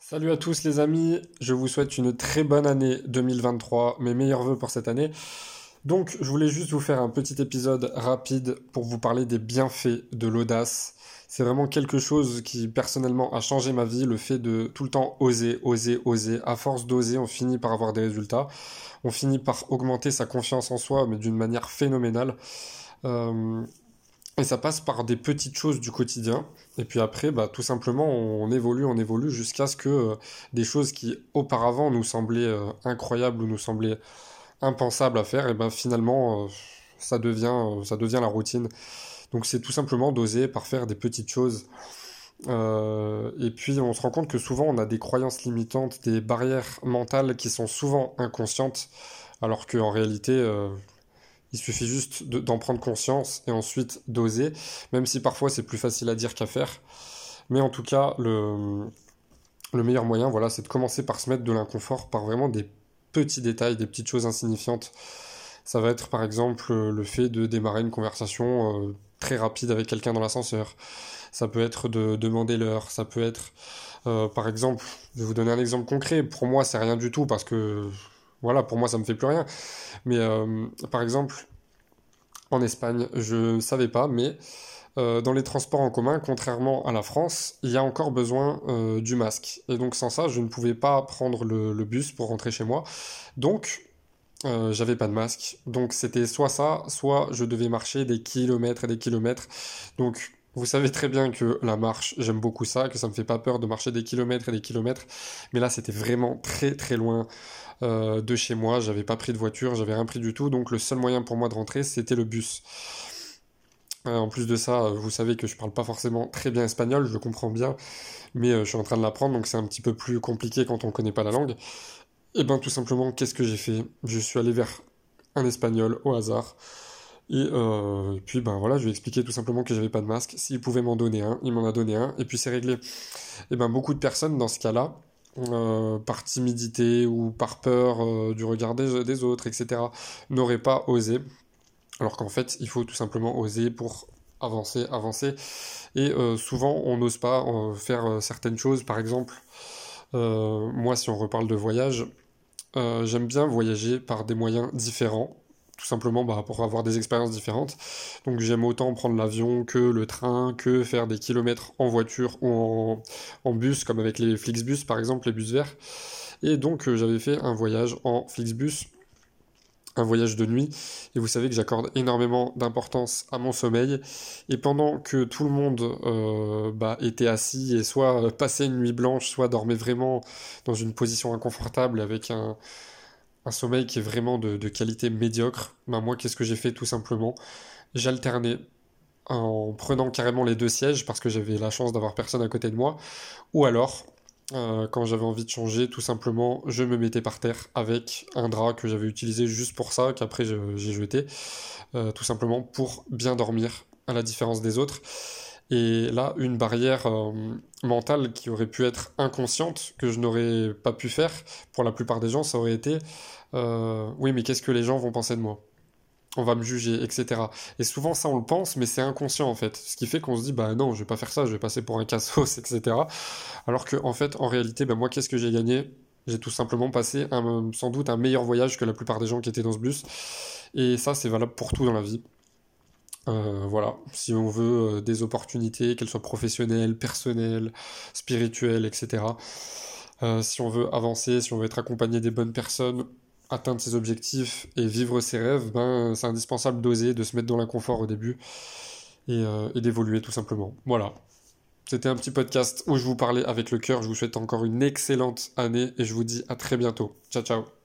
Salut à tous les amis, je vous souhaite une très bonne année 2023, mes meilleurs voeux pour cette année. Donc je voulais juste vous faire un petit épisode rapide pour vous parler des bienfaits de l'audace. C'est vraiment quelque chose qui personnellement a changé ma vie, le fait de tout le temps oser, oser, oser. À force d'oser, on finit par avoir des résultats. On finit par augmenter sa confiance en soi, mais d'une manière phénoménale. Euh, et ça passe par des petites choses du quotidien. Et puis après, bah, tout simplement, on évolue, on évolue jusqu'à ce que euh, des choses qui auparavant nous semblaient euh, incroyables ou nous semblaient impensables à faire, et ben finalement, euh, ça devient, ça devient la routine. Donc c'est tout simplement d'oser par faire des petites choses. et puis on se rend compte que souvent on a des croyances limitantes, des barrières mentales qui sont souvent inconscientes, alors qu'en réalité il suffit juste d'en prendre conscience et ensuite d'oser, même si parfois c'est plus facile à dire qu'à faire. Mais en tout cas, le, le meilleur moyen, voilà, c'est de commencer par se mettre de l'inconfort par vraiment des petits détails, des petites choses insignifiantes. Ça va être par exemple le fait de démarrer une conversation euh, très rapide avec quelqu'un dans l'ascenseur. Ça peut être de demander l'heure. Ça peut être, euh, par exemple, je vais vous donner un exemple concret. Pour moi, c'est rien du tout parce que voilà, pour moi, ça me fait plus rien. Mais euh, par exemple, en Espagne, je ne savais pas, mais euh, dans les transports en commun, contrairement à la France, il y a encore besoin euh, du masque. Et donc sans ça, je ne pouvais pas prendre le, le bus pour rentrer chez moi. Donc, j'avais pas de masque. Donc c'était soit ça, soit je devais marcher des kilomètres et des kilomètres. Donc vous savez très bien que la marche, j'aime beaucoup ça, que ça me fait pas peur de marcher des kilomètres et des kilomètres. Mais là, c'était vraiment très très loin. Euh, de chez moi. J'avais pas pris de voiture, j'avais rien pris du tout. Donc le seul moyen pour moi de rentrer, c'était le bus. Euh, en plus de ça, euh, vous savez que je parle pas forcément très bien espagnol, je comprends bien, mais je suis en train de l'apprendre, donc c'est un petit peu plus compliqué quand on connaît pas la langue. Et ben tout simplement, qu'est-ce que j'ai fait? Je suis allé vers un espagnol au hasard. Et, puis ben voilà, je lui ai expliqué tout simplement que j'avais pas de masque. S'il pouvait m'en donner un, il m'en a donné un, et puis c'est réglé. Et ben beaucoup de personnes dans ce cas-là, euh, par timidité ou par peur euh, du regard des, autres, etc., n'aurait pas osé. Alors qu'en fait, il faut tout simplement oser pour avancer, avancer. Et euh, souvent, on n'ose pas faire certaines choses. Par exemple, moi, si on reparle de voyage, j'aime bien voyager par des moyens différents tout simplement bah, pour avoir des expériences différentes. Donc j'aime autant prendre l'avion que le train, que faire des kilomètres en voiture ou en, bus, comme avec les Flixbus par exemple, les bus verts. Et donc euh, j'avais fait un voyage en Flixbus, un voyage de nuit, et vous savez que j'accorde énormément d'importance à mon sommeil. Et pendant que tout le monde euh, bah, était assis et soit passait une nuit blanche, soit dormait vraiment dans une position inconfortable avec un un sommeil qui est vraiment de, qualité médiocre, ben moi, qu'est-ce que j'ai fait tout simplement? J'alternais en prenant carrément les deux sièges parce que j'avais la chance d'avoir personne à côté de moi, ou alors, euh, quand j'avais envie de changer, tout simplement, je me mettais par terre avec un drap que j'avais utilisé juste pour ça, qu'après j'ai jeté, euh, tout simplement pour bien dormir, à la différence des autres. Et là, une barrière euh, mentale qui aurait pu être inconsciente, que je n'aurais pas pu faire, pour la plupart des gens, ça aurait été euh, oui, mais qu'est-ce que les gens vont penser de moi? On va me juger, etc. Et souvent ça on le pense, mais c'est inconscient en fait. Ce qui fait qu'on se dit bah non, je vais pas faire ça, je vais passer pour un cassos, etc. Alors que en fait, en réalité, bah, moi qu'est-ce que j'ai gagné? J'ai tout simplement passé sans doute un meilleur voyage que la plupart des gens qui étaient dans ce bus. Et ça c'est valable pour tout dans la vie. Euh, voilà, si on veut euh, des opportunités, qu'elles soient professionnelles, personnelles, spirituelles, etc. Euh, si on veut avancer, si on veut être accompagné des bonnes personnes, atteindre ses objectifs et vivre ses rêves, ben, c'est indispensable d'oser, de se mettre dans l'inconfort au début et, et d'évoluer tout simplement. Voilà. C'était un petit podcast où je vous parlais avec le cœur. Je vous souhaite encore une excellente année et je vous dis à très bientôt. Ciao ciao